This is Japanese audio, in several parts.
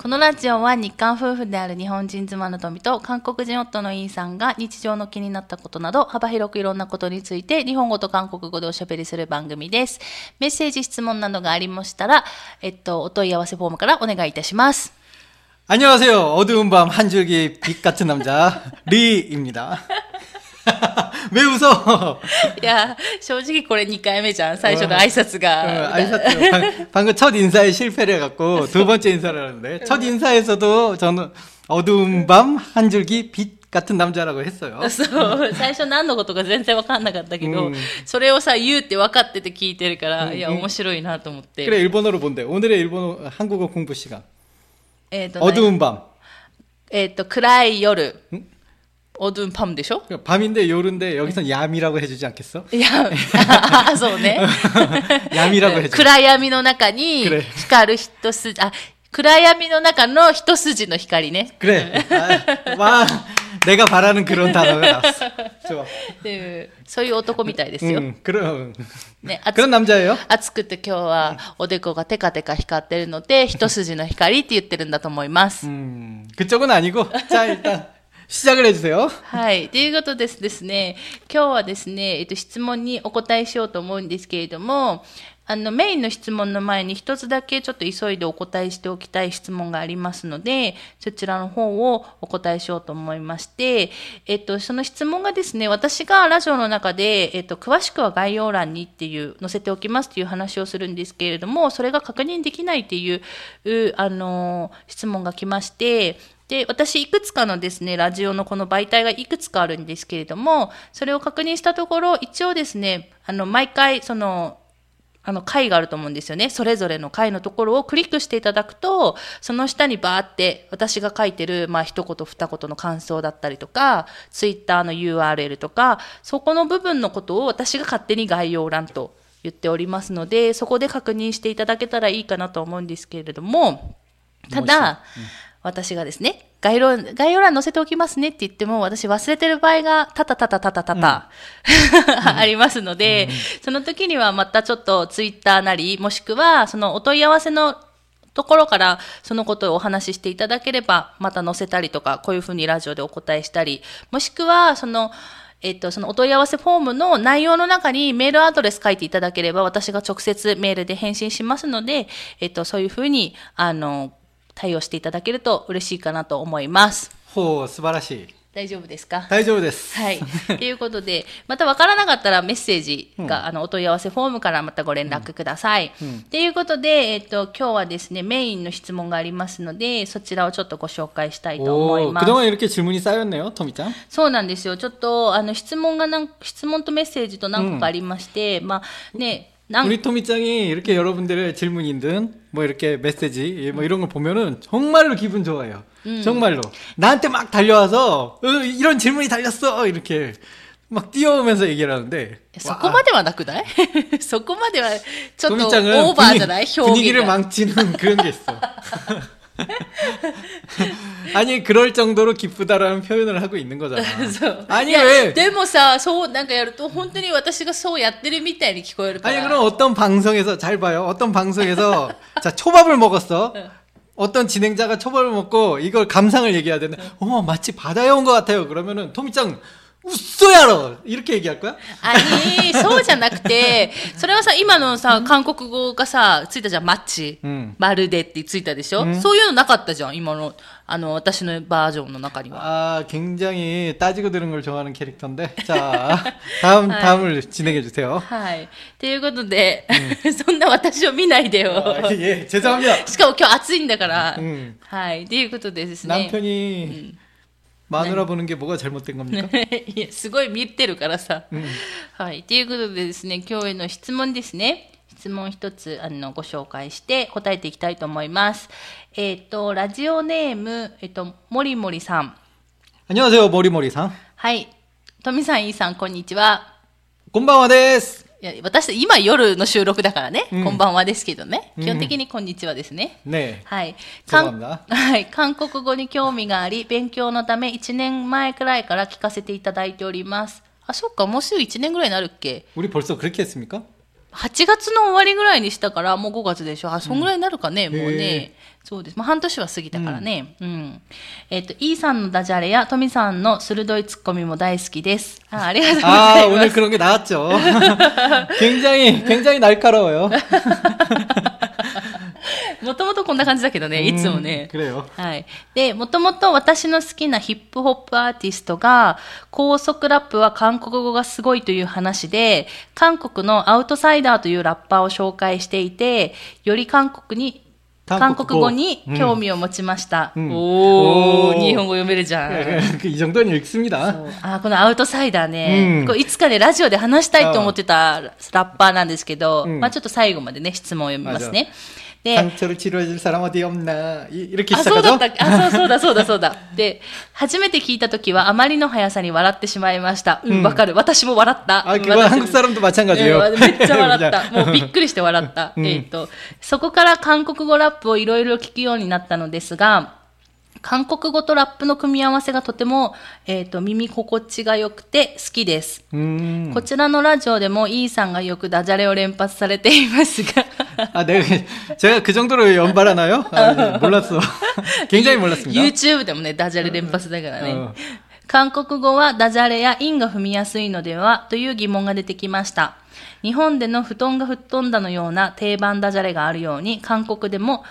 このラジオは日韓夫婦である日本人妻の富と韓国人夫のイーさんが日常の気になったことなど幅広くいろんなことについて日本語と韓国語でおしゃべりする番組です。メッセージ、質問などがありましたら、えっと、お問い合わせフォームからお願いいたします。 안녕하세요. 어두운 밤 한 줄기 빛 같은 남자 리입니다. 왜 웃어? いや、正直これ2回目じゃん。最初の挨拶 어, が。 아이사트 방- 방금 첫 인사에 실패를 해갖고 두 번째 인사를 하는데 첫 인사에서도 저는 어두운 밤 한 줄기 빛 같은 남자라고 했어요. そう、最初何のことか全然分かんなかったけど、うんそれをさ、言うって分かってて聞いてるから、うんいや、面白いなと思って。 그래 일본어로 본대. 오늘의 일본어 한국어 공부 시간. えっ、と、 어두운 밤. えっ、と、暗い夜ん。 オドゥンパムでしょ 밤인데 요른데 여기선 야미라고 해주지 않겠어? いや、あそうね。闇ラブヘッジ暗闇の中に暗い光る一筋、あ、暗闇の中の一筋の光ね。 그래. 아, 와 내가 바라는 그런 단어가 나왔어. 좋아. っていう、そういう男みたいですよ。 음, 그런 ね、暑 그런 남자예요. 暑くて今日はおでこがテカテカ光ってるので、一筋の光って言ってるんだと思います。 음, 그쪽은 아니고. 자, 일단 시작을 해주세요. はい。ということですですね、今日はですね、えっと、質問にお答えしようと思うんですけれども、あの、メインの質問の前に一つだけちょっと急いでお答えしておきたい質問がありますので、そちらの方をお答えしようと思いまして、えっと、その質問がですね、私がラジオの中で、えっと、詳しくは概要欄にっていう、載せておきますっていう話をするんですけれども、それが確認できないっていう、うあの、質問が来まして、 で、私、いくつかのですね、ラジオのこの媒体がいくつかあるんですけれども、それを確認したところ、一応ですね、あの、毎回、その、あの、回があると思うんですよね。それぞれの回のところをクリックしていただくと、その下にバーって私が書いてる、まあ、一言二言の感想だったりとか、ツイッターの URL とか、そこの部分のことを私が勝手に概要欄と言っておりますので、そこで確認していただけたらいいかなと思うんですけれども、ただ、私がですね、概要欄、概要欄載せておきますねって言っても、私忘れてる場合がたたたたたたたた、ありますので、その時にはまたちょっとツイッターなり、もしくはそのお問い合わせのところからそのことをお話ししていただければ、また載せたりとか、こういうふうにラジオでお答えしたり、もしくは、その、えっと、そのお問い合わせフォームの内容の中にメールアドレス書いていただければ、私が直接メールで返信しますので、えっと、そういうふうに、あの、対応していただけると嬉しいかなと思います。 호, 素晴らしい.大丈夫ですか大丈夫です.はい。ということで、また分からなかったらメッセージが、あの、お問い合わせフォームからまたご連絡ください。ということで、えっと、今日はですね、メインの質問がありますので、そちらをちょっとご紹介したいと思い 오, ます。 그동안 이렇게 질문이 쌓였네요, 토미짱. そうなんですよ。ちょっと、あの、質問がなん、質問とメッセージと何個かありまして、まあ、ね、 なん 우리 토미짱이 이렇게 여러분들의 질문이든 뭐 이렇게 메시지 뭐 이런 걸 보면은 정말로 기분 좋아요. 정말로 나한테 막 달려와서 어, 이런 질문이 달렸어 이렇게 막 뛰어오면서 얘기를 하는데 そこまではなくないそこまでは、ちょっとオ 토미짱은 ーバーじゃない 분위, 表 분위기를 現が。 망치는 그런 게 있어. 아니 그럴 정도로 기쁘다라는 표현을 하고 있는 거잖아. そう。 아니 いや 왜 でもさ、そう、なんかやると、本当に私がそうやってるみたいに聞こえるから。 아니 그럼 어떤 방송에서 잘 봐요. 어떤 방송에서 자 초밥을 먹었어. 어떤 진행자가 초밥을 먹고 이걸 감상을 얘기해야 되는데 어머 마치 바다에 온 것 같아요. 그러면은 토미짱 웃소야로 이렇게 얘기할 거야? あに、そうじゃなくて、それはさ、今のさ、韓国語がさ、ついたじゃん、マッチ。うんまるでってついたでしょ、そういうのなかったじゃん、今の、あの、私のバージョンの中には。 아 굉장히 따지고 드는 걸 좋아하는 캐릭터인데 자 다음 다음을 진행해 주세요. はい。ということで、そんな私を見ないでよ。 아, 예 죄송합니다. しかも今日暑いんだから。うんはい。ということでですね。 남편이 마누라 보는 게 뭐가 잘못된 겁니까? いや、すごい見てるからさ。はい。ということでですね、今日への質問ですね。質問一つ、あの、ご紹介して答えていきたいと思います。えっ、と、ラジオネーム、えっ、と、もりもりさん。 안녕하세요 모리모리상. はい。とみさん、いいさん、こんにちは。 곤방와 데스. いや、私、今夜の収録だからね、うんこんばんはですけどね。うん基本的にこんにちはですね。 네. はい。そうなんだはい。韓国語に興味があり、勉強のため1年前くらいから聞かせていただいております。あ、そっか、もうすぐ1年ぐらいになるっけ 우리 벌써 그렇게 했습니까? 8月の終わりぐらいにしたから、もう5月でしょ。あ、そんぐらいになるかね、もうへね。そうです。まあ、半年は過ぎたからね。うん。えっ、と、E さんのダジャレやトミさんの鋭いツッコミも大好きです。あありがとうござ 아, いま 오늘 す。 그런 게 나왔죠. 굉장히, 굉장히 날카로워요. もともとこんな感じだけどね、いつもね。 음, 그래요. はい。で、もともと私の好きなヒップホップアーティストが、高速ラップは韓国語がすごいという話で、韓国のアウトサイダーというラッパーを紹介していて、より韓国に、韓韓国語国語に興味を持ちました。うんおー、おー日本語読めるじゃん。 이 정도는 읽습니다. そうあーこのアウトサイダーね、うんこういつかね、ラジオで話したいと思ってたラッパーなんですけど、うんまあちょっと最後までね、質問を読みますね。 で、 상처를 치료해줄 사람 어디 없나 이- 이렇게 あ、そうだ 시작하죠. った。あ、そうそうだ、そうだ、そうだ。で、初めて聞いたときはあまりの速さに笑ってしまいました。うん、わ、かる。私も笑った。 아, うん 그건 私 한국 사람도 마찬가지예요. うんめっちゃ笑った。 그냥 もうびっくりして笑った。うんえっ、と、そこから韓国語ラップをいろいろ聞くようになったのですが、韓国語とラップの組み合わせがとても、えっ、と、耳心地が良くて好きです。 음. こちらのラジオでもイーさんがよくダジャレを連発されていますが、 아, 내가 제가 그 정도로 연발하나요? 아, 몰랐어. 굉장히 몰랐습니다. YouTube でもね、ダジャレ連発だからね。うん韓国語はダジャレや韻が踏みやすいのではという疑問が出てきました。日本での布団が吹っ飛んだのような定番ダジャレがあるように、韓国でも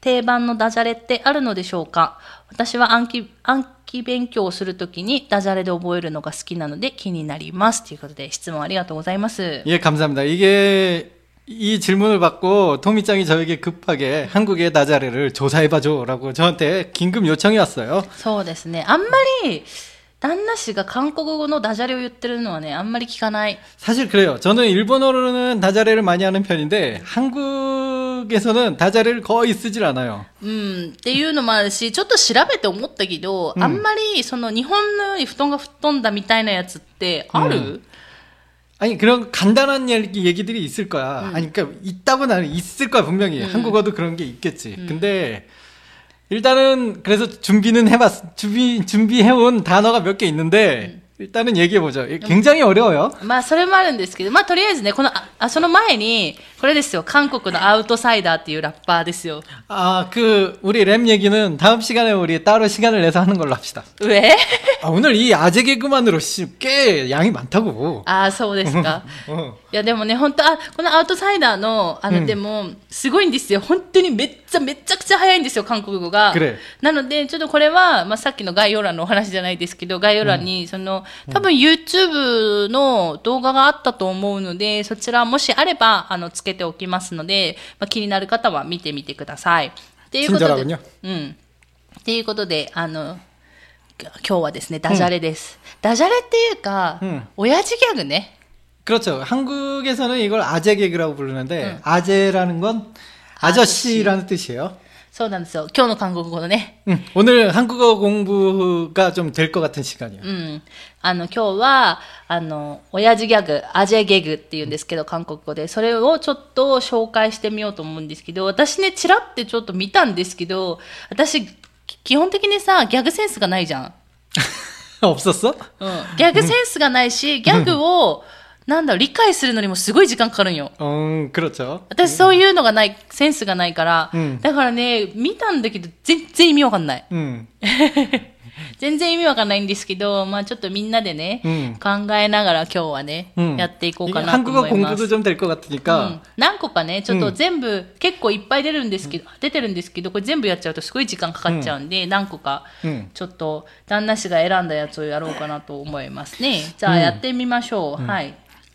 定番のダジャレってあるのでしょうか私は暗記、暗記勉強をするときにダジャレで覚えるのが好きなので気になります。ということで質問ありがとうございます。 예, 감사합니다. 이게 이 질문을 받고 토미짱이 저에게 급하게 한국의 나자레를 조사해봐줘라고 저한테 긴급 요청이 왔어요. そうですね。あんまり、旦那氏が韓国語のダジャレを言ってるのはね、あんまり聞かない。 사실 그래요. 저는 일본어로는 다자레를 많이 하는 편인데 한국에서는 다자레를 거의 쓰질 않아요. うん、っていうのもあるし、ちょっと調べて思ったけど、あんまり、その日本のように布団が吹っ飛んだみたいなやつってある、 아니 그런 간단한 얘기, 얘기들이 있을 거야. 아니 그러니까 있다고 나는 있을 거야 분명히. 한국어도 그런 게 있겠지. 근데 일단은 그래서 준비는 해봤 준비 준비해온 단어가 몇 개 있는데 일단은 얘기해 보죠. 굉장히 어려워요. まあ、それもあるんですけど、まあ、とりあえずね、この、あ、あその前に、これですよ、韓国のアウトサイダーっていうラッパーですよ。 아 그 우리 랩 얘기는 다음 시간에 우리 따로 시간을 내서 하는 걸로 합시다. 上 아, 오늘 이 아재 개그만으로 씨, 꽤 양이 많다고. ああ、そうですか。 어. いやでもね、本当あ、このアウトサイダーの、あの、うん、でも、すごいんですよ。本当にめっちゃ、めちゃくちゃ早いんですよ、韓国語が。なので、ちょっとこれは、まあ、さっきの概要欄のお話じゃないですけど、概要欄に、その、うん、多分 YouTube の動画があったと思うので、そちらもしあれば、あの、つけておきますので、まあ、気になる方は見てみてください。っていうことで、うん。っていうことで、あの、今日はですね、ダジャレです。うん、ダジャレっていうか、親父ギャグね。 그렇죠. 한국에서는 이걸 아재 개그라고 부르는데 아재라는 건 아저씨라는 뜻이에요. そうなんですよ。今日の韓国語のね。 음, 오늘 한국어 공부가 좀 될 것 같은 시간이에요. うん。あの、今日は、あの、親父ギャグ、アジェゲグって言うんですけど、韓国語で。それをちょっと紹介してみようと思うんですけど、私ね、チラってちょっと見たんですけど、私、き基本的にさ、ギャグセンスがないじゃん。 없었어? うん。ギャグセンスがないし、ギャグを、 なんだろう、理解するのにもすごい時間かかるんよ。 음, 그렇죠. 私そういうのがない、センスがないから、うんだからね、見たんだけど、全然意味わかんない。 음, 全然意味わかんないんですけど、まあちょっとみんなでね、うん考えながら今日はね、 음. やっていこう 이게 かなと 한국어 思いま 공부도 す。 좀 될 것 う 같으니까 ん、何個かね、ちょっと全部、結構いっぱい出るんですけど、出てるんですけど、これ全部やっちゃうとすごい時間かかっちゃうんで、何個か、 음. ちょっと旦那氏が選んだやつをやろうかなと思いますね。じゃあやってみましょう。はい。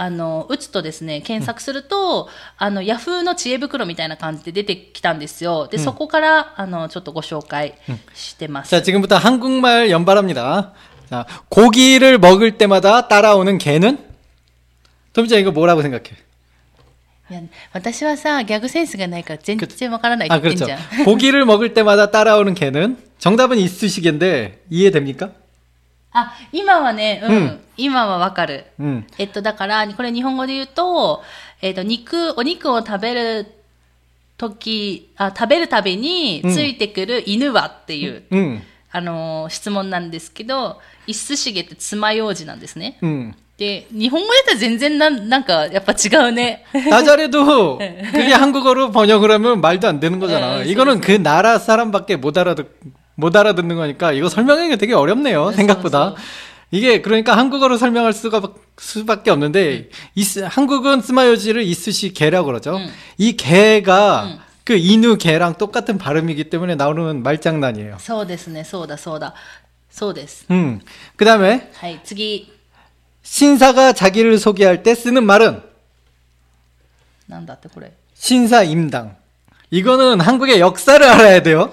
あの、打つとですね、検索すると、あの、ヤフーの知恵袋みたいな感じで出てきたんですよ。で、そこから、あの、ちょっとご紹介してます。 자, 지금부터 한국말 연발합니다. 자, 고기를 먹을 때마다 따라오는 개는? 도미짱 이거 뭐라고 생각해? いや私はさ、ギャグセンスがないから全然わからないって 아, 言ってん 그렇죠. じゃん。 고기를 먹을 때마다 따라오는 개는? 정답은 이쑤시개인데 이해됩니까? あ、今はね、うん。うん今はわかる。 음. えっと、だから、これ日本語で言うと、えっと、肉、お肉を食べるとき、あ、食べるたびについてくる犬はっていう、 음. あのー質問なんですけど、イスシゲって爪楊枝なんですね。 음. で、日本語で言ったら全然なん、なんか、やっぱ違うね。 나자레도 그게 한국어로 번역을 하면 말도 안 되는 거잖아. 네, 이거는 그 나라 사람밖에 못 알아듣 못 알아듣는 거니까 이거 설명하기가 되게 어렵네요. 네, 생각보다. 그래서. 이게 그러니까 한국어로 설명할 수가 수밖에 없는데 이스, 한국은 스마요지를 이스시 개라고 그러죠. 음. 이 개가 음. 그 이누 개랑 똑같은 발음이기 때문에 나오는 말장난이에요. そうですね、そうだ、そうだ。そうです。 음. 그다음에 はい、次。 신사가 자기를 소개할 때 쓰는 말은 なんだってこれ。 신사임당. 이거는 한국의 역사를 알아야 돼요.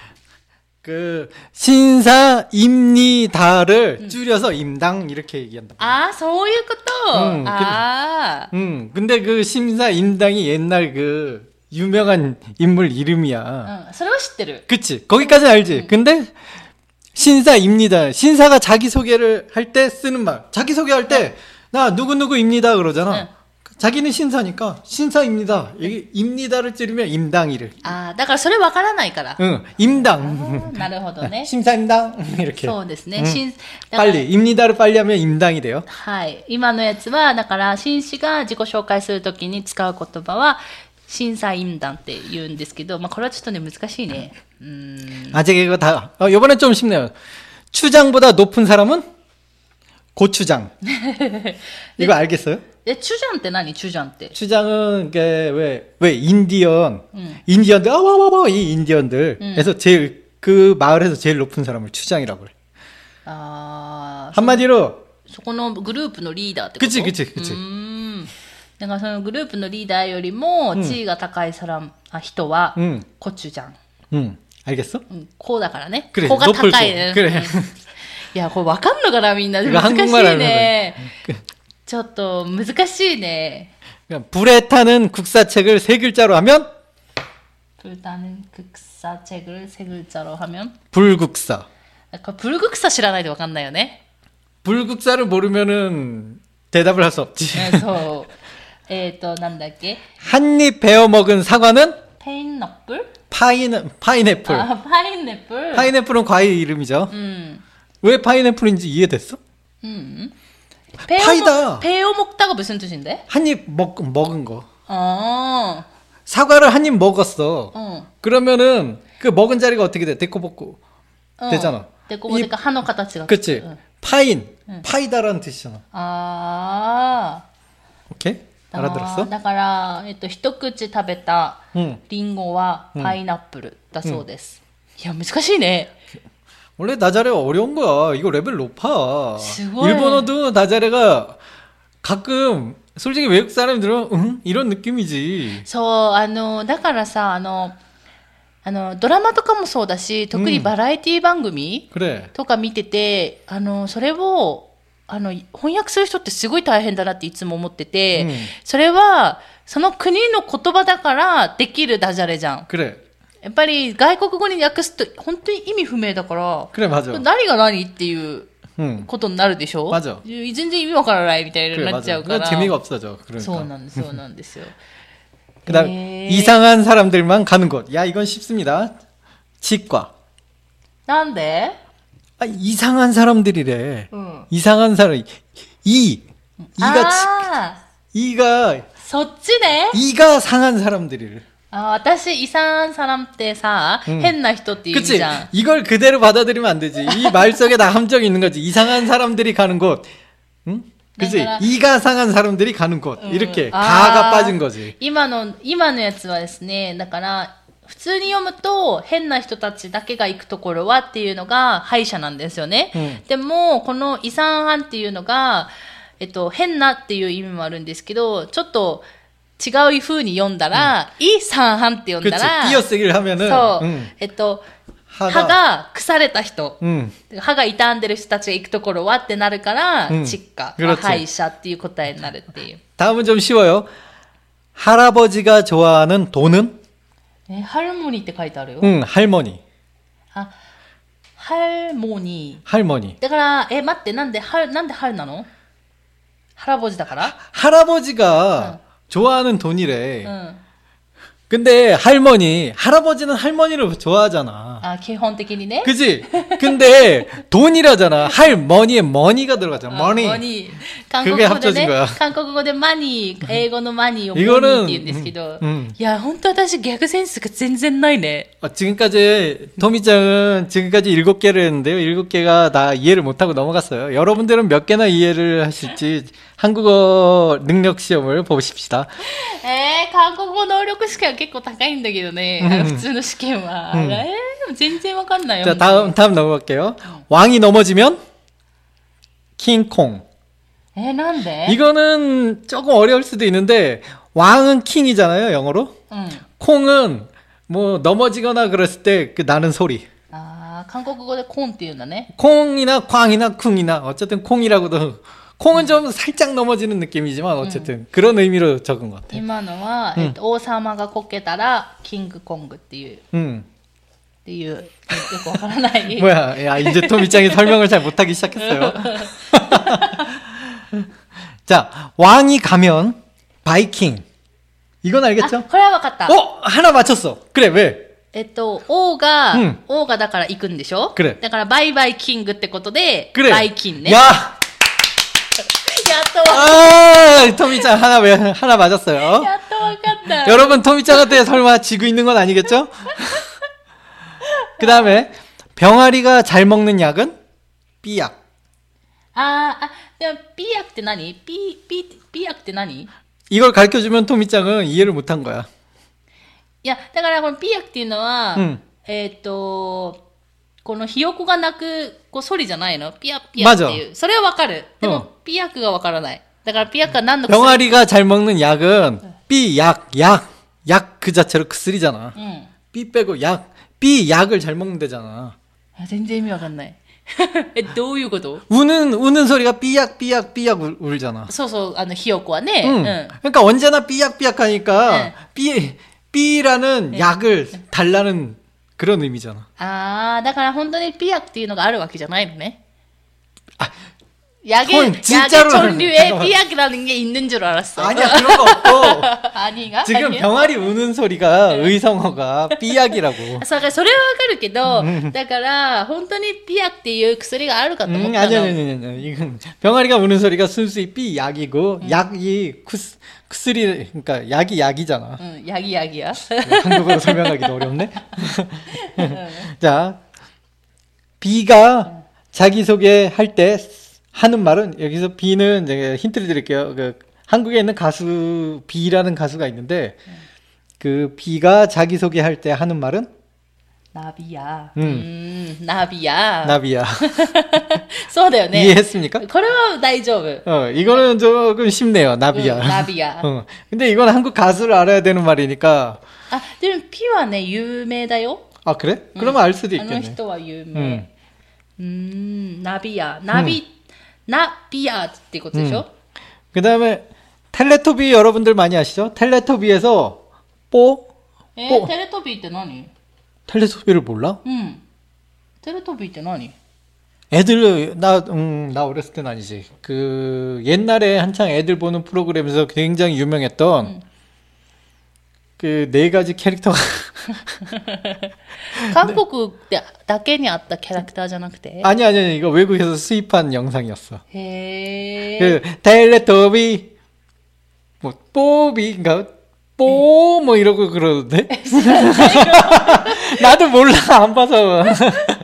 그 신사 임니다를 음. 줄여서 임당 이렇게 얘기한다. 아, 소유 것도. 음, 아. 근데, 음, 근데 그 신사임당이 옛날 그 유명한 인물 이름이야. 응, 소로시대를. 그치. 거기까지 알지. 응. 근데 신사입니다. 신사가 자기 소개를 할 때 쓰는 말. 자기 소개할 때나 어. 누구 누구입니다 그러잖아. 응. 자기는 신사니까, 신사입니다. 이게 입니다를 찌르면 임당이를. ああ、だからそれわからないから。 응, 임당. なるほどね。 심사임당. 이렇게. そうですね。うん審だから 빨리, 입니다를 빨리 하면 임당이 돼요. はい。今のやつは、だから、紳士が自己紹介するときに使う言葉は、審査員団って言うんですけど、まあ、これはちょっとね、難しいね。うーん。 아직 이거 다, 어, 요번에 좀 쉽네요. 추장보다 높은 사람은 고추장. 이거 알겠어요? え、チュジャンって何チュジャンって。 추장은 이게 왜, 왜 인디언, 음. 인디언들, 아와와와 이 인디언들. 음. 에서 제일, 그 마을에서 제일 높은 사람을 추장이라고 그래. あー 한마디로, そこのグループのリーダーってことくちくちくちうーん。だからそのグループのリーダーよりも地位が高いサラン、あ人は、 음, コチュジャン。 음, 알겠어? うん、こうだからね。 그래, こが 높을 高い。 거. うん 그래. いや、これわかんのかなみんな。 이거 難しい 한국말 하는 ね。 거죠. ちょっと難しいね。 그러니까 불에 타는 국사책을 세 글자로 하면 불타는 극사책을 세 글자로 하면 불국사. 약간 불국사 知らないとわかんないよね。 불국사를 모르면은 대답을 할 수 없지. うんそう。えっと、なんだっけ 한 입 베어 먹은 사과는 ペインナップル 파인 파인애플. あ、パインネップル 파인애플은 과일 이름이죠. うん。 왜 파인애플인지 이해됐어? う ん。ペ 파이다. ペイを먹다가 무슨 뜻인데? 한 입 먹 먹은 거. 아, 사과를 한 입 먹었어. 어. 그러면은 그 먹은 자리가 어떻게 돼? 데코볶고 되잖아. 데ここで 이- 歯の形が。 그치? うん 파인, 파이다라는 뜻이잖아. あ 오케이? あ。 알아들었어? だから、えっと、一口食べた 응. リンゴはパイナップルだそうです。いや、難しいね。 원래 나자레 어려운 거야. 이거 레벨 높아. 스고이. 일본어도 나자레가 가끔 솔직히 외국 사람이 들으면 응? 이런 느낌이지. そう、あの、だからさ、あの、あの、ドラマとかもそうだし、特にバラエティ番組 그래. とか見てて、あの、それを、あの、翻訳する人ってすごい大変だなっていつも思ってて、うんそれは、その国の言葉だからできるダジャレじゃん。 그래. やっぱり外国語に訳すと本当に意味不明だから、 그래 맞아. 何が何っていう 응. ことになるでしょまず全然意味わからないみたいに 그래 なっちゃ 맞아. うから。 그건 재미가 없어져. 그러니까. そうなんです、そうなんですよ。 그다음 에. 이상한 사람들만 가는 곳. 야 이건 쉽습니다. 치과. なんで 아, 이상한 사람들이래. うん。 이상한 사람. 이 이가 치, ああ、 이가 そっちね。 이가 상한 사람들이래. あ私、イサンサランってさ、うん変な人っていう意味 그치? じゃん。 이걸 그대로 받아들이면 안 되지. 이 말 속에 다 함정이 있는 거지. 이상한 사람들이 가는 곳. 응? 그치? 내가- 이가 상한 사람들이 가는 곳. うん 이렇게 あー 가가 빠진 거지. 今の、今のやつはですね、だから、 普通に読むと、変な人たちだけが行くところはっていうのが歯医者なんですよね。うんでも、この遺産犯っていうのが、えっと、変なっていう意味もあるんですけど、ちょっと 違う風に読んだら、イ産犯って読ん 그렇 だら、 지 띄어쓰기를 하면은 そう、 음, えっと、 하가 歯が腐れた人。 음, 歯が傷んでる人たちが行くところはってなるから、うんチッカ、 그렇지 歯医者っていう答えになるっていう。 다음은 좀 쉬워요. 할아버지가 좋아하는 돈은? え、ハルモニーって書いてあるよ。 응, 할머니. あ、ハルモニ 할머니. ー。だから、え、待って、なんで、はなんで春なのハラボジだから 할아버지가 좋아하는 돈이래. 응. 근데 할머니, 할아버지는 할머니를 좋아하잖아. 아, 기본적이네. 그지? 근데 돈이라잖아. 할머니에 머니가 들어가잖아. 머니. 머니. 그게 합쳐진 거야. 한국어로 많이, 일본어로 많이. 이거는 음, 음, 야, 本当私 개그 센스가 全然ないね. 아, 어, 지금까지 토미짱은 지금까지 7개를 했는데요. 7개가 다 이해를 못 하고 넘어갔어요. 여러분들은 몇 개나 이해를 하실지 한국어 능력 시험을 보십시다.えー、韓国語能力試験は結構高いんだけどね。うん、普通の試験は。うん、えー、全然わかんないよ。 자, 다음, 다음 넘어갈게요. 왕이 넘어지면 킹콩. 에, 난데? 이거는 조금 어려울 수도 있는데 왕은 킹이잖아요, 영어로. 응. 콩은 뭐 넘어지거나 그랬을 때 그 나는 소리. 아, 한국어로 콩っていうんだね. 콩이나 꽝이나 쿵이나 어쨌든 콩이라고도 콩은 좀 살짝 넘어지는 느낌이지만 어쨌든 그런 의미로 적은 것 같아. 今のは、うんえっと、王様がこけたら、キングコングっていう、っ 음. ていう、よくわからない。 뭐야, 야 이제 토미짱이 설명을 잘 못하기 시작했어요. 자, 왕이 가면 바이킹. 이건 あ、 알겠죠? これはわかった。 어, 하나 맞췄어. 그래, 왜? えっと、王が、うん王がだから行くんでしょくれだから、バイバイキングってことで、 그래. バイキンね。 야, や 야, 또. 아, 토미짱 하나, 하나 맞았어요. 야, 또 왔다. 여러분, 토미짱한테 설마 지고 있는 건 아니겠죠? 그 다음에, 병아리가 잘 먹는 약은? B약. 아, 아, B약 って何? B, B, B약 って何? 이걸 가르쳐 주면 토미짱은 이해를 못한 거야. 야, だからこの B약 っていうのは、うん、えっと、 このひよこが鳴く、こう、ソリじゃないのピヤピヤっていう。それはわかる。でも、うんピヤクがわからない。だから、ピヤクは何の薬 병아리가 잘 먹는 약은 삐약, 약. 약 그 자체로薬잖아. うん。 삐 빼고 약. 삐약을 잘 먹는데잖아. あ全然意味わかんない。え、どういうこと 우는 우는 소리가 삐약 삐약 삐약 울, 울잖아. そうそう、あの、ひよこはね。 응. うん。 그러니까 언제나 삐약삐약 하니까 네. 삐 삐라는 약을 달라는 그런 의미잖아. あー、だから本当にピヤクっていうのがあるわけじゃないのね。あ、 약에, 헐, 약에 진짜로 전류에 잠깐만. 삐약이라는 게 있는 줄 알았어. 아니야 그런 거 없고 아니가? 지금 아니야? 병아리 우는 소리가 의성어가 삐약이라고. そうだからそれはわかるけど、だから、本当にピアっていう薬があるかと思っ 음, た 아니, の。 아니, 아니, 아니, 이건 병아리가 우는 소리가 순수히 삐약이고, 약이 쿠스, 쿠스리, 그러니까 약이 약이잖아. うん、ヤギヤギや。 한국어로 설명하기도 어렵네. 자, B가 자기소개할 때 하는 말은, 여기서 B는 이제 힌트를 드릴게요. 그, 한국에 있는 가수, B라는 가수가 있는데, 그 B가 자기소개할 때 하는 말은 ナビや。うんうん、ナビや。 나비야. そうだよね。 이해했습니까? これは大丈夫。 어, 이거는 조금 쉽네요. 나비야. うんナビや。 어. 근데 이건 한국 가수를 알아야 되는 말이니까. あ、でもピはね、有名だよ。 아, 그래? 그러면 알 수도 あの 있겠네. 人は有うん名。うーん、ナビ や。ナビ、ナビやってことでしょ 그 다음에 텔레토비 여러분들 많이 아시죠? 텔레토비에서 뽀? えおー、テレトビーって何 텔레토비를 몰라? うん。テレトビーって何 애들 나 음, 나 어렸을 땐 아니지. 그 옛날에 한창 애들 보는 프로그램에서 굉장히 유명했던 그 네 가지 캐릭터가 韓国でだけにあったキャラクターじゃなくて 아니 아니 아니 이거 외국에서 수입한 영상이었어. へえ。 그 텔레토비 뭐 뽀비인가 뽀뭐 이러고 그러던데 나도 몰라 안 봐서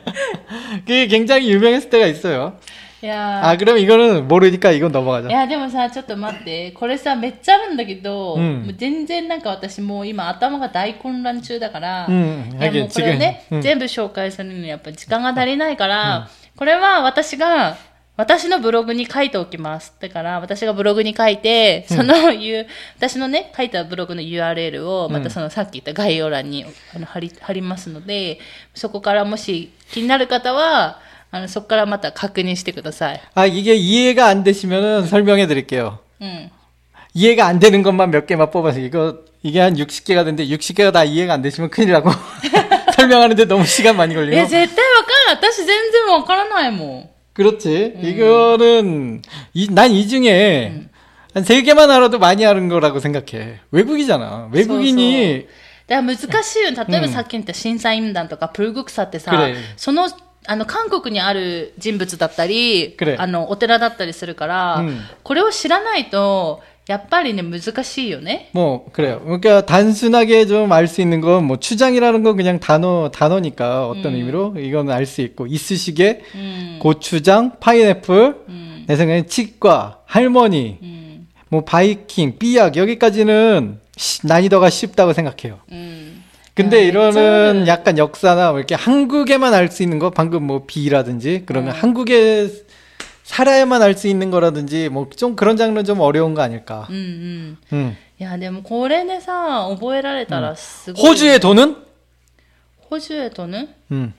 그게 굉장히 유명했을 때가 있어요 いやー 아 그럼 이거는 모르니까 이건 넘어가자. いや、でもさ、ちょっと待って。これさ、めっちゃあるんだけど、うんもう全然なんか私もう今頭が大混乱中だから、うんいやもうこれをね、うん全部紹介するのにやっぱ時間が足りないから、これは私が、私のブログに書いておきます。だから、私がブログに書いて、その、いう、私のね、書いたブログの URL を、またそのさっき言った概要欄にあの貼り、貼りますので、そこからもし気になる方は、 あの、そこからまた確認してください。 아 이게 이해가 안 되시면은 설명해 드릴게요. うん。 이해가 안 되는 것만 몇 개만 뽑아서 이거 이게 한 60개가 되는데 60개가 다 이해가 안 되시면 큰일 나고 설명하는데 너무 시간 많이 え、 걸리고 絶対わかんない。私全然わからないもん。 그렇지 이거는 이, 난 이 중에 한 세 개만 알아도 많이 하는 거라고 생각해 외국이잖아 외국인이 だから難しいよ。例えばさっき言った審査員団とかプルグクサってさ、くれその、 あの、韓国にある人物だったりくれ、あの、お寺だったりするから、うんこれを知らないと、やっぱりね、難しいよね。 뭐 그래요 그러니까 단순하게 좀 알 수 있는 건 뭐 추장이라는 건 그냥 단어 단어니까 어떤 의미로 이거는 알 수 있고 이쑤시개 うん。 고추장 파인애플 うん。 내 생각엔 치과 할머니 うん。 뭐 바이킹, 삐약 여기까지는 시- 난이도가 쉽다고 생각해요. うん。 근데 야, 이거는 저는- 약간 역사나 뭐 이렇게 한국에만 알 수 있는 거 방금 뭐 비라든지 그러면 음. 한국에 살아야만 알 수 있는 거라든지 뭐 좀 그런 장르는 좀 어려운 거 아닐까. うん。うん。 음. いや、でもこれでさ、覚えられたらすごい。 호주의 돈은? ホジュエとね 음.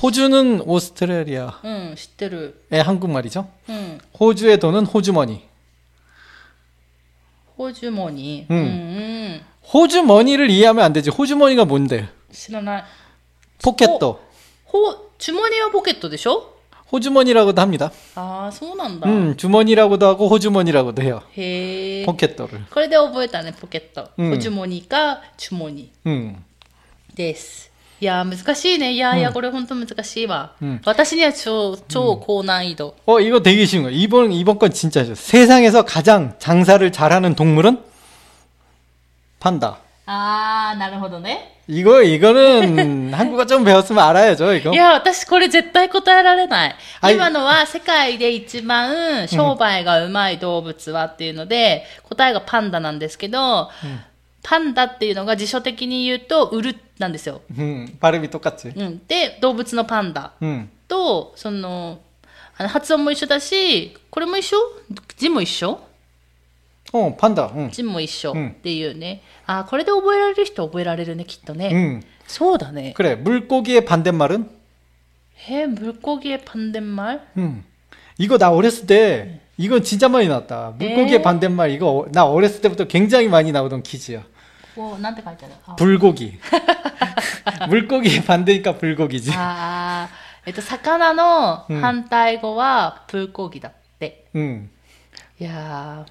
호주는 오스트레일리아의 うん、知ってる。 한국말이죠. うん。 호주의 돈은 호주머니. ホジュモニー。 호주머니를 이해하면 안 되지. 호주머니가 뭔데? 知らない. 포켓도. 호 주머니와 포켓도 되죠? 호주머니라고도 합니다. 아, 소문난다. 음, 주머니라고도 하고 호주머니라고도 해요. 해. 포켓도를. これで覚えたね, 포켓도. 음. 호주머니가 주머니. 음. です.いや難しいね。いやいや、これ本当難しいわ。私には超、超高難易度。 음. 음. 음. 어, 이거 되게 쉬운 거야. 이번, 이번 건 진짜 쉬워. 세상에서 가장 장사를 잘하는 동물은? 판다. あー、なるほどね。 이거, 이거는 한국어 좀 배웠으면 알아야죠, 이거. いや、私これ絶対答えられない。はい今のは世界で一番商売がうまい動物はっていうので、答えがパンダなんですけど、パンダっていうのが辞書的に言うと、ウルなんですよ。 음, 발음이 똑같지. うん。で、動物のパンダ 음. と、その、あの発音も一緒だし、これも一緒字も一緒 어, 판다. 응. 字も一緒うんっていうね。あ、これで覚えられる人覚えられるね、きっとね。 음. そうだね。 그래. 물고기의 반대말은? へ물고기의 반대말? 음. 이거 나 어렸을 때, 이건 진짜 많이 나왔다. 물고기의 에? 반대말, 이거 어- 나 어렸을 때부터 굉장히 많이 나오던 퀴즈야. こう、なんて書いてあるあ 불고기. 물고기의 반대니까 불고기지. あーえっと、魚の反対語は、プルコギだって。 음. いやー、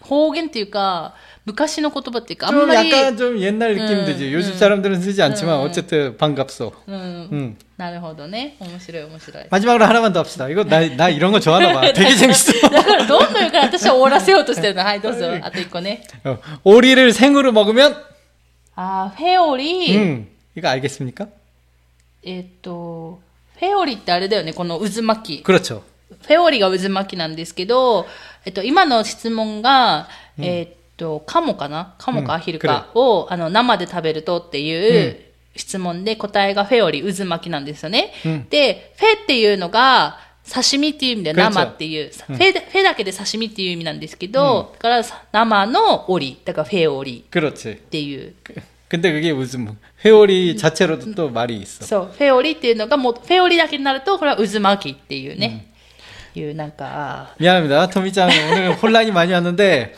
方言っていうか、昔の言葉っていうか、あん 좀 まり、 약간 좀 옛날 느낌 음, 들지. 요즘 음. 사람들은 쓰지 않지만 음. 어쨌든 반갑소. うん、 음. なるほどね。面白い面白い。 마지막으로 하나만 더 합시다. 이거 나, 나 이런 거 좋아하나 봐. 되게 재밌어. だからどんどん言うから私は終わらせようとしてるの。はい、どうぞ。あと一個ね。 어, 오리를 생으로 먹으면 あーフェオリー、 음. 이거 알겠습니까? えっ、と、フェオリってあれだよね、この渦巻き。 그렇죠. フェオリが渦巻きなんですけど、 えっと、今の質問が、えっと、カモかなカモかうんアヒルかを、あの、生で食べるとっていう質問で答えがフェオリ、渦巻きなんですよね。うんで、フェっていうのが、刺身っていう意味で 그렇죠 生っていう、フェフェだけで刺身っていう意味なんですけど、だから生のオリ、だからフェオリ 그렇지. っていう。 근데 그게 무슨 회오리 자체로도 또 말이 있어. そう、フェオリっていうのがもう、フェオリだけになると、これは渦巻きっていうね。 いう、なんか、 미안합니다. 토미짱 오늘 혼란이 많이 왔는데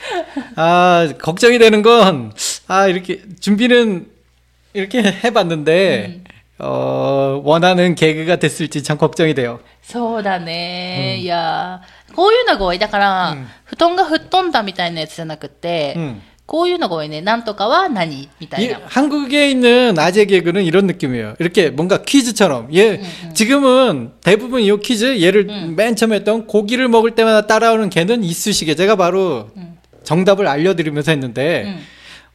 아 걱정이 되는 건 아 이렇게 준비는 이렇게 해봤는데 어 원하는 개그가 됐을지 참 걱정이 돼요. そうだね、いやーこういうのが多い。だから、布団が吹っ飛んだみたいなやつじゃなくて、 음. こういうのが多いね。なんとかは何みたい 이 な。 한국에 있는 아재 개그는 이런 느낌이에요. 이렇게 뭔가 퀴즈처럼. 얘 지금은 대부분 이 퀴즈 얘를 맨 처음에 했던 고기를 먹을 때마다 따라오는 개는 이쑤시개. 제가 바로 정답을 알려드리면서 했는데 음.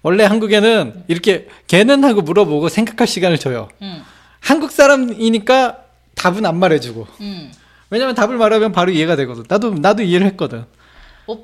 원래 한국에는 이렇게 개는 하고 물어보고 생각할 시간을 줘요. うん。 한국 사람이니까 답은 안 말해주고. うん。 왜냐면 답을 말하면 바로 이해가 되거든. 나도 나도 이해를 했거든. お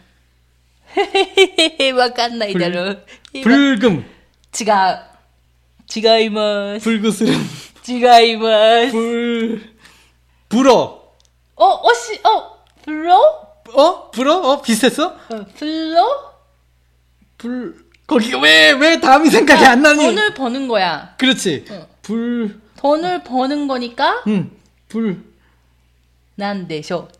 わかんないだろう。今 불금 違う。違います。 불구스름 違います。 불 불어 お、おし、お、プロ 어? 불어? 어? 비슷했어? うんプロ 불 거기 왜 왜 다음이 생각이 안 나니? 돈을 버는 거야. 그렇지 어. 불 돈을 버는 거니까 응, 불 なんでしょう。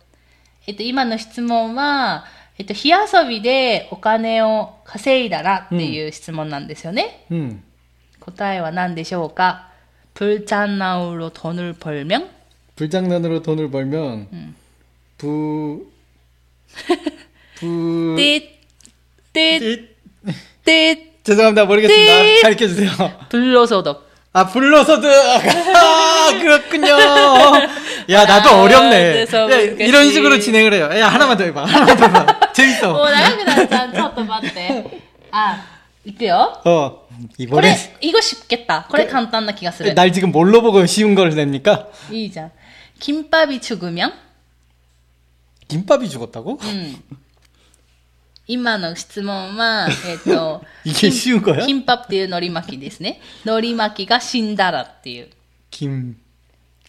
えっと、今の質問は、 えっと、火遊びでお金を稼いだらっていう質問なんですよね。 응. 答えは何でしょうか불장난으로 돈을 벌면? 불장난으로 돈을 벌면 부... 부... で、で、 띠- で、 죄송합니다 모르겠습니다 띠- 가르쳐주세요 불로소득. 아 불로소득 아 그렇군요 야 나도 아, 어렵네 그래서 야, 뭔가 이런 씨. 식으로 진행을 해요 야 하나만 더 해봐 하나만 더 해봐 もう 재밌어 長くなっちゃう。ちょっと待って。あ、いくよ。 어 こ 이번에 れ、이거 쉽겠다. これ簡単な気がする。 날 지금 뭘로 보고 쉬운 걸 냅니까? いいじゃん。金밥이 죽으면? 김밥이 죽었다고? うん。今の質問は、えっ、と 이게 쉬운 거야? 金パっていう海苔巻きですね。海苔巻きが死んだらっていう。 김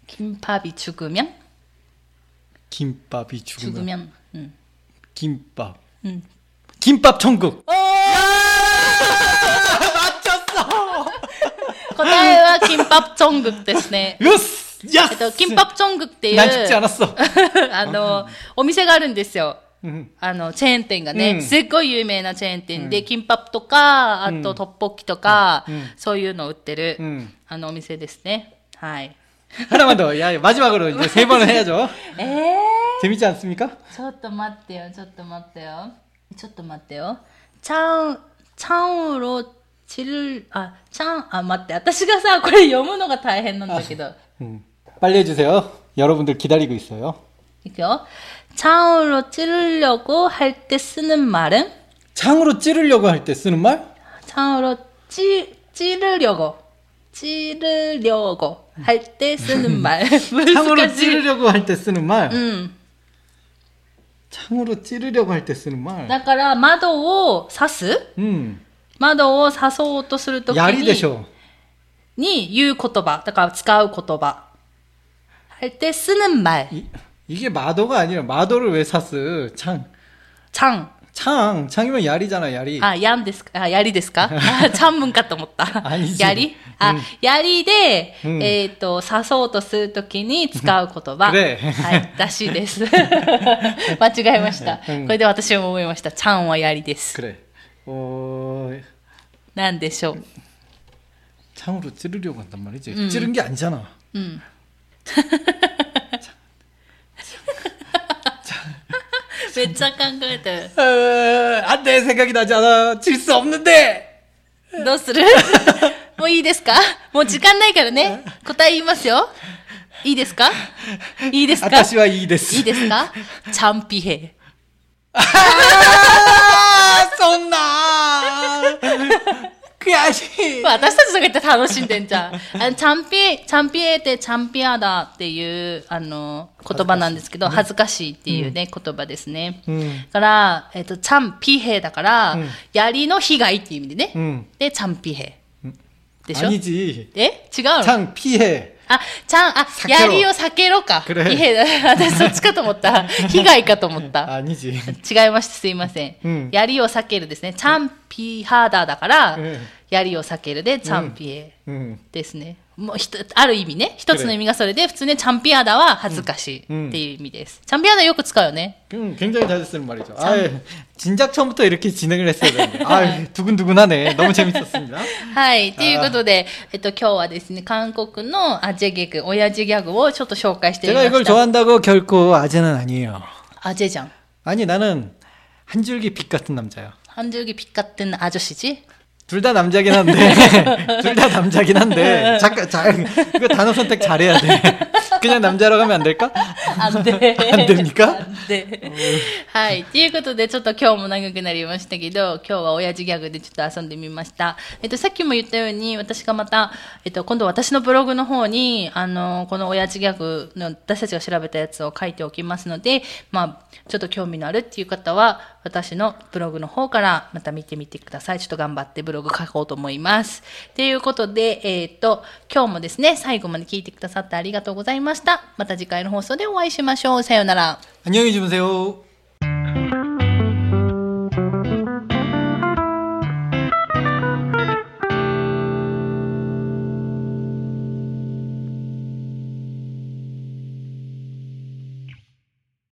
金パビ죽으면 김밥이 죽으면 죽으면. 응. 김밥 응. 김밥 천국 答えは金パチョングクですね。 으스 えっと、 야스 金パチョングクっていう、 난 죽지 않았어 あの、お店があるんですよ。 응. あの、チェーン店がね、うんすっごい有名なチェーン店で、金パとか、あと、トッポッキとか、うんそういうのを売ってる、 응. あの、お店ですね。はい。 하나만 더. 야, 마지막으로 이제 세 번을 해야죠. えー 재밌지 않습니까? ちょっと待ってよ、ちょっと待ってよ。ちょっと待ってよ。チャン、チャンウロ、チル、あ、チャン、あ、待って、私がさ、これ読むのが大変なんだけど。 응. 빨리 해주세요. 여러분들 기다리고 있어요. いくよ。チャンウロ찌르려고 할 때 쓰는 말은? 창으로 찌르려고 할 때 쓰는 말? 창으로 찌, 찌르려고. 찌르려고 할 때 쓰는 말. 창으로 難しい 찌르려고 할 때 쓰는 말? うん。 창으로 찌르려고 할 때 쓰는 말? だから、窓を刺す 음. 窓を刺そうとするとき 야리 に 되셔. に言う言葉。だから使う言葉。할 때 쓰는 말. 이, 이게 마도가 아니라 마도를 왜 샀어? 창. 창. 창. 창이면 야리잖아, 야리. あ、やんですかあ、やりですかあ、ちゃんむんかと思った。あいいじゃんやりあ、うんやりで、うんえっ、と、刺そうとするときに使う言葉。くれはい、らしいです。間違えました。うんこれで私も思いました。ちゃんはやりです。 그래. 어, なんでしょう。 창으로 찌르려고 한단 말이지. 음. 찌른 게 아니잖아. う めっちゃ考えてる。 어, 안 돼. 생각이 나지 않아. 질 수 없는데. どうするもういいですかもう時間ないからね。答え言いますよ。いいですかいいですか 아타시와 いい 이데스. ですかチャンピヘ。 아, 悔しい。私たちとかって楽しんでんじゃん。あの、チャンピエ、チャンピエってチャンピアだっていう、あの、言葉なんですけど、恥ずかしい,、っていうね、うん、言葉ですね。うん、から、えっ、ー、と、チャンピヘだから、うん、槍の被害っていう意味でね。で、チャンピヘ。でしょ？え？違うの？チャンピヘ。あ、ちゃん、あ、槍を避けろか。いや、私そっちかと思った。被害かと思った。あ、二時。違いました。すいません。やり、槍を避けるですね。チャンピーハーダーだから、やり、槍を避けるで、チャンピエですね。もうひとある意味ね。一つの意味がそれで、普通ね、チャンピアダは恥ずかしいうんっていう意味です。チャンピアダよく使うよね。 음, 굉장히 자주 쓰는 말이죠. 아, 진작 처음부터 이렇게 진행을 했어야 되는데. 아, 두근두근하네. 너무 재밌었습니다. はい。ということで、えっと、今日はですね、韓国のアジェギャグ、親父ギャグをちょっと紹介してみま 제가 し 이걸 た。 좋아한다고 결코 아재는 아니에요. アジェじゃん。 아니, 나는 한 줄기 빛 같은 남자야. 한줄기 빛 같은 아저씨지? 둘 다 남자긴 한데, 둘 다 남자긴 한데, 잠깐, 잘, 이거 단어 선택 잘해야 돼. 그냥 남자라고 하면 안 될까? あんで。안 됩니까? あんで。はい。ということで、ちょっと今日も長くなりましたけど、今日は親父ギャグでちょっと遊んでみました。えっと、さっきも言ったように、私がまた、えっと、今度私のブログの方に、あの、この親父ギャグの私たちが調べたやつを書いておきますので、まあ、ちょっと興味のあるっていう方は、私のブログの方からまた見てみてください。ちょっと頑張ってブログ書こうと思います。ということで、えっと、今日もですね、最後まで聞いてくださってありがとうござい ました。また次回の放送でお会いしましょう。さようなら。 안녕히 주무세요.